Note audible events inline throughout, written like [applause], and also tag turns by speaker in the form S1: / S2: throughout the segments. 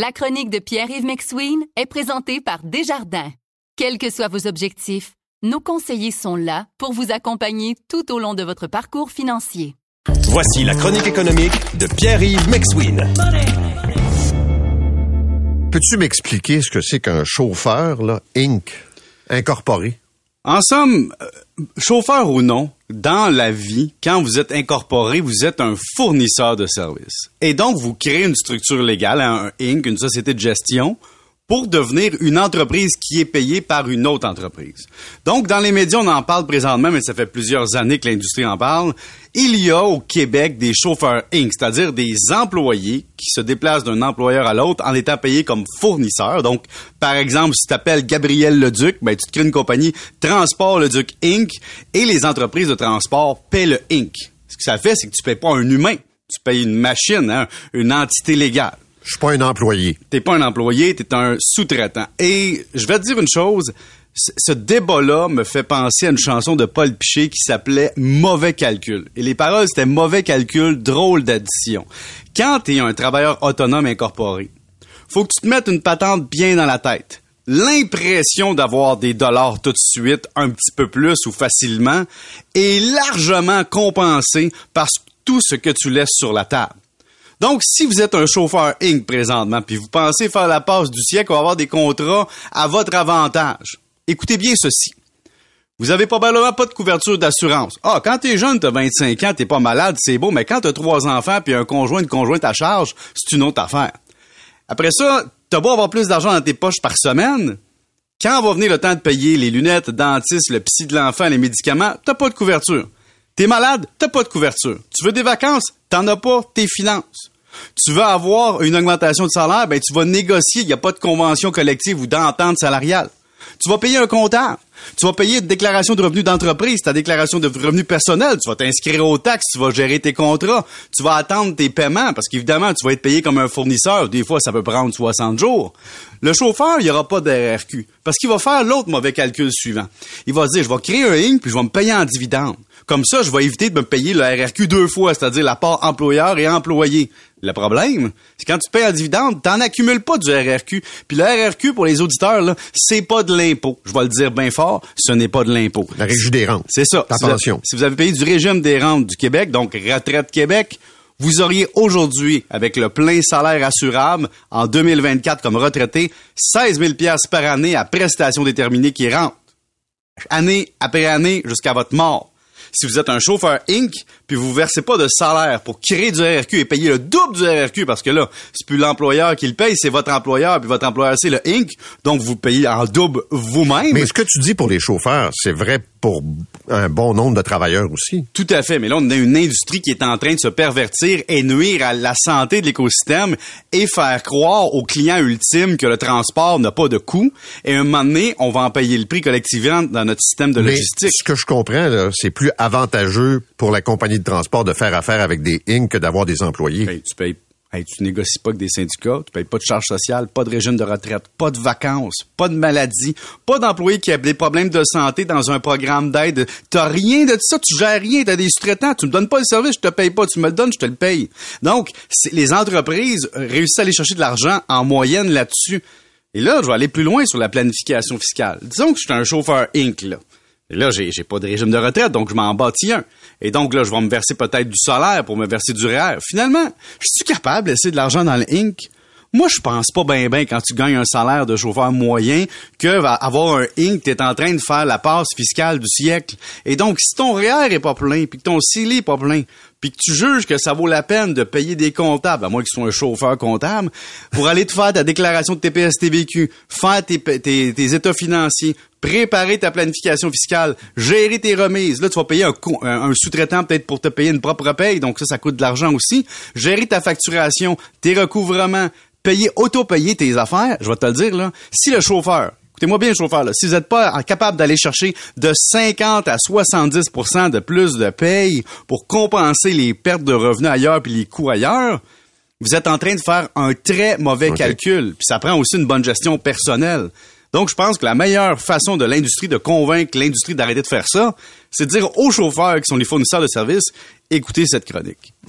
S1: La chronique de Pierre-Yves McSween est présentée par Desjardins. Quels que soient vos objectifs, nos conseillers sont là pour vous accompagner tout au long de votre parcours financier.
S2: Voici la chronique économique de Pierre-Yves McSween.
S3: Peux-tu m'expliquer ce que c'est qu'un chauffeur, là, Inc?, incorporé?
S4: En somme, euh, chauffeur ou non, dans la vie, quand vous êtes incorporé, vous êtes un fournisseur de services. Et donc, vous créez une structure légale, un Inc., une société de gestion, pour devenir une entreprise qui est payée par une autre entreprise. Donc, dans les médias, on en parle présentement, mais ça fait plusieurs années que l'industrie en parle. Il y a au Québec des chauffeurs Inc., c'est-à-dire des employés qui se déplacent d'un employeur à l'autre en étant payés comme fournisseurs. Donc, par exemple, si tu t'appelles Gabriel Leduc, ben, tu te crées une compagnie Transport Leduc Inc. et les entreprises de transport paient le Inc. Ce que ça fait, c'est que tu payes pas un humain, tu payes une machine, hein, une entité légale.
S3: Je suis pas un employé.
S4: T'es pas un employé, t'es un sous-traitant. Et je vais te dire une chose, ce débat-là me fait penser à une chanson de Paul Piché qui s'appelait Mauvais calcul. Et les paroles, c'était mauvais calcul, drôle d'addition. Quand t'es un travailleur autonome incorporé, faut que tu te mettes une patente bien dans la tête. L'impression d'avoir des dollars tout de suite, un petit peu plus ou facilement, est largement compensée par tout ce que tu laisses sur la table. Donc, si vous êtes un chauffeur Inc. présentement, puis vous pensez faire la passe du siècle ou avoir des contrats à votre avantage, écoutez bien ceci. Vous avez probablement pas de couverture d'assurance. Ah, quand t'es jeune, t'as 25 ans, t'es pas malade, c'est beau, mais quand t'as trois enfants puis un conjoint, une conjointe à charge, c'est une autre affaire. Après ça, t'as beau avoir plus d'argent dans tes poches par semaine, quand va venir le temps de payer les lunettes, le dentiste, le psy de l'enfant, les médicaments, t'as pas de couverture. T'es malade, t'as pas de couverture. Tu veux des vacances, t'en as pas, tes finances. Tu veux avoir une augmentation de salaire, ben tu vas négocier, il n'y a pas de convention collective ou d'entente salariale. Tu vas payer un comptable. Tu vas payer une déclaration de revenus d'entreprise, ta déclaration de revenus personnels. Tu vas t'inscrire aux taxes, tu vas gérer tes contrats. Tu vas attendre tes paiements parce qu'évidemment, tu vas être payé comme un fournisseur. Des fois, ça peut prendre 60 jours. Le chauffeur, il n'y aura pas d'RRQ parce qu'il va faire l'autre mauvais calcul suivant. Il va se dire, je vais créer un INC puis je vais me payer en dividende. Comme ça, je vais éviter de me payer le RRQ deux fois, c'est-à-dire la part employeur et employé. Le problème, c'est quand tu payes un dividende, t'en accumules pas du RRQ. Puis le RRQ, pour les auditeurs, là, c'est pas de l'impôt. Je vais le dire bien fort, ce n'est pas de l'impôt.
S3: La régie des rentes.
S4: C'est ça. Avez, si vous avez payé du régime des rentes du Québec, donc Retraite Québec, vous auriez aujourd'hui, avec le plein salaire assurable, en 2024 comme retraité, 16 000 par année à prestations déterminées qui rentrent. Année après année jusqu'à votre mort. Si vous êtes un chauffeur Inc., puis vous versez pas de salaire pour créer du RRQ et payer le double du RRQ, parce que là, c'est plus l'employeur qui le paye, c'est votre employeur, puis votre employeur, c'est le Inc., donc vous payez en double vous-même.
S3: Mais ce que tu dis pour les chauffeurs, c'est vrai pour un bon nombre de travailleurs aussi.
S4: Tout à fait, mais là, on a une industrie qui est en train de se pervertir et nuire à la santé de l'écosystème et faire croire aux clients ultimes que le transport n'a pas de coût. Et à un moment donné, on va en payer le prix collectivement dans notre système de
S3: Mais
S4: logistique.
S3: ce que je comprends, là, c'est plus avantageux pour la compagnie de transport de faire affaire avec des Inc. que d'avoir des employés.
S4: Tu payes, tu négocies pas avec des syndicats, tu payes pas de charges sociales, pas de régime de retraite, pas de vacances, pas de maladie, pas d'employés qui ont des problèmes de santé dans un programme d'aide. T'as rien de ça, tu gères rien, t'as des sous-traitants, tu me donnes pas le service, je te paye pas, tu me le donnes, je te le paye. Donc, les entreprises réussissent à aller chercher de l'argent en moyenne là-dessus. Et là, je vais aller plus loin sur la planification fiscale. Disons que je suis un chauffeur Inc. Là. Et là, j'ai, j'ai pas de régime de retraite, donc je m'en bâtis un. Et donc là, je vais me verser peut-être du salaire pour me verser du REER. Finalement, je suis capable de laisser de l'argent dans le Inc? Moi, je pense pas bien ben quand tu gagnes un salaire de chauffeur moyen que avoir un Inc, t'es en train de faire la passe fiscale du siècle. Et donc, si ton REER est pas plein, puis que ton CELI est pas plein, puis que tu juges que ça vaut la peine de payer des comptables, à moins qu'ils soient un chauffeur comptable, pour aller te faire ta déclaration de TPS-TVQ, faire tes, tes, tes états financiers, préparer ta planification fiscale, gérer tes remises. Là, tu vas payer un, co- un- un sous-traitant peut-être pour te payer une propre paye, donc ça, ça coûte de l'argent aussi. Gérer ta facturation, tes recouvrements, payer, auto-payer tes affaires. Je vais te le dire, là. Si le chauffeur, écoutez-moi bien, le chauffeur, là, si vous n'êtes pas capable d'aller chercher de 50 à 70% de plus de paye pour compenser les pertes de revenus ailleurs puis les coûts ailleurs, vous êtes en train de faire un très mauvais calcul. Puis ça prend aussi une bonne gestion personnelle. Donc, je pense que la meilleure façon de l'industrie de convaincre l'industrie d'arrêter de faire ça, c'est de dire aux chauffeurs qui sont les fournisseurs de services, écoutez cette chronique. [laughs]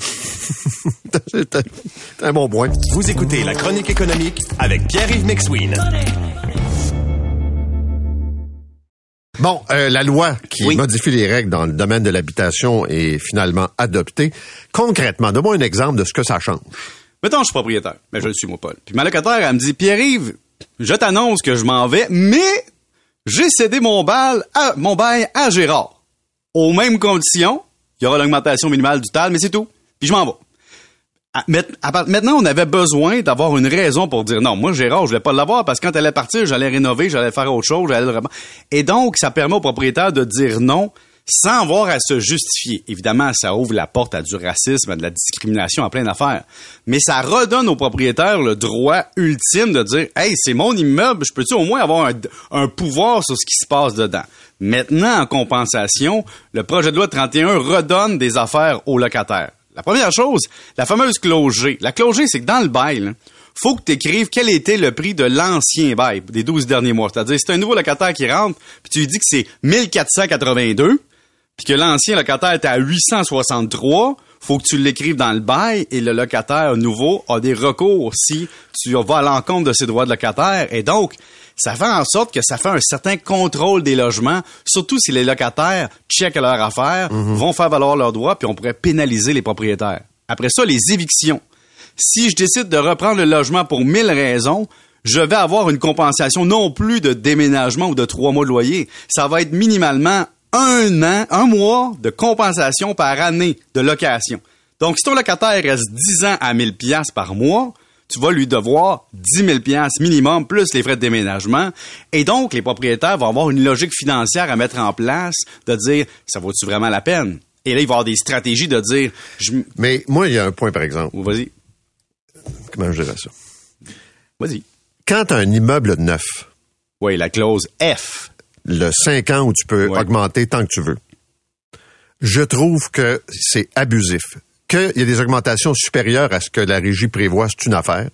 S3: C'est un bon point.
S2: Vous écoutez La Chronique économique avec Pierre-Yves McSween.
S3: Bon, euh, la loi qui
S4: Oui.
S3: modifie les règles dans le domaine de l'habitation est finalement adoptée. Concrètement, donne-moi un exemple de ce que ça change.
S4: Mettons, je suis propriétaire. Mais je le suis, moi, Paul. Puis ma locataire, elle me dit, Pierre-Yves, je t'annonce que je m'en vais, mais j'ai cédé mon bail à, mon bail à Gérard. Aux mêmes conditions, il y aura l'augmentation minimale du TAL, mais c'est tout. Puis je m'en vais. Met- à part- Maintenant, on avait besoin d'avoir une raison pour dire non, moi, Gérard, je vais pas l'avoir parce que quand elle allait partir, j'allais rénover, j'allais faire autre chose, j'allais le Et donc, ça permet au propriétaire de dire non sans avoir à se justifier. Évidemment, ça ouvre la porte à du racisme, à de la discrimination, à plein d'affaires. Mais ça redonne au propriétaire le droit ultime de dire Hey, c'est mon immeuble, je peux-tu au moins avoir un, pouvoir sur ce qui se passe dedans? Maintenant, en compensation, le projet de loi 31 redonne des affaires aux locataires. La première chose, la fameuse clause. La clause c'est que dans le bail, là, faut que tu écrives quel était le prix de l'ancien bail des 12 derniers mois. C'est-à-dire, c'est un nouveau locataire qui rentre, puis tu lui dis que c'est 1482, puis que l'ancien locataire était à 863, faut que tu l'écrives dans le bail et le locataire nouveau a des recours si tu vas à l'encontre de ses droits de locataire. Et donc, ça fait en sorte que ça fait un certain contrôle des logements, surtout si les locataires checkent leurs affaires, vont faire valoir leurs droits, puis on pourrait pénaliser les propriétaires. Après ça, les évictions. Si je décide de reprendre le logement pour mille raisons, je vais avoir une compensation non plus de déménagement ou de trois mois de loyer. Ça va être minimalement un an, un mois de compensation par année de location. Donc, si ton locataire reste 10 ans à 1000 pièces par mois, tu vas lui devoir 10 000 pièces minimum plus les frais de déménagement. Et donc, les propriétaires vont avoir une logique financière à mettre en place de dire, ça vaut-tu vraiment la peine? Et là, il va y avoir des stratégies de dire, je,
S3: Mais moi, il y a un point, par exemple.
S4: vas-y,
S3: Comment je dirais ça?
S4: vas-y.
S3: Quand tu as un immeuble neuf,
S4: Oui, la clause F.
S3: le 5 ans où tu peux
S4: Ouais.
S3: augmenter tant que tu veux, je trouve que c'est abusif. Qu'il y a des augmentations supérieures à ce que la régie prévoit, c'est une affaire.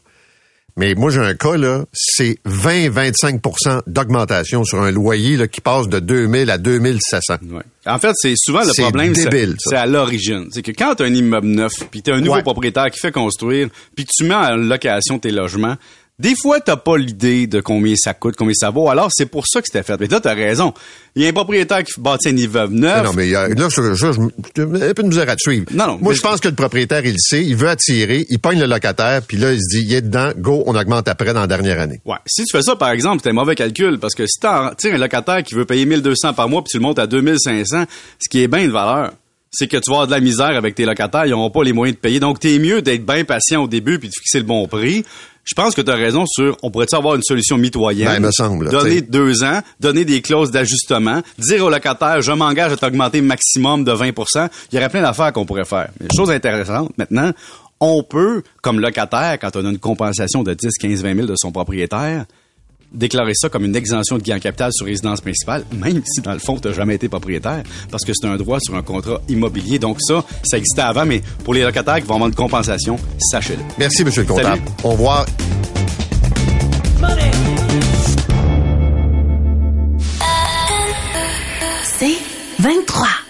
S3: Mais moi, j'ai un cas, là, c'est 20-25% d'augmentation sur un loyer là, qui passe de 2000 à 2700.
S4: Ouais. En fait, c'est souvent le problème, c'est- c'est à l'origine. C'est que quand tu as un immeuble neuf, puis tu as un nouveau
S3: Ouais.
S4: propriétaire qui fait construire, puis tu mets en location tes logements, des fois, t'as pas l'idée de combien ça coûte, combien ça vaut. Alors, c'est pour ça que c'était fait. Mais là, t'as raison. Il y a un propriétaire qui bâtit un immeuble neuf.
S3: Non, mais il y a- là, je, je, je, un peu de misère à te suivre.
S4: Non, non,
S3: Moi, je pense que le propriétaire, il le sait, il veut attirer, il pogne le locataire, puis là, il se dit, il est dedans, go, on augmente après dans la dernière année.
S4: Ouais. Si tu fais ça, par exemple, c'est un mauvais calcul, parce que si t'as un locataire qui veut payer 1200 par mois, puis tu le montes à 2500, ce qui est bien de valeur, c'est que tu vas avoir de la misère avec tes locataires, ils n'auront pas les moyens de payer. Donc, t'es mieux d'être bien patient au début, puis de fixer le bon prix. Je pense que tu as raison sur, on pourrait avoir une solution mitoyenne?
S3: Ben, me semble,
S4: Donner
S3: t'sais.
S4: deux ans, donner des clauses d'ajustement, dire au locataire, je m'engage à t'augmenter maximum de 20% Il y aurait plein d'affaires qu'on pourrait faire. Mais chose intéressante, maintenant, on peut, comme locataire, quand on a une compensation de 10, 15, 20 000 de son propriétaire, déclarer ça comme une exemption de gain en capital sur résidence principale, même si dans le fond, tu n'as jamais été propriétaire, parce que c'est un droit sur un contrat immobilier. Donc ça, ça existait avant, mais pour les locataires qui vont avoir une compensation, sachez-le.
S3: Merci, monsieur le comptable.
S4: Salut.
S3: On voit
S5: C'est 23.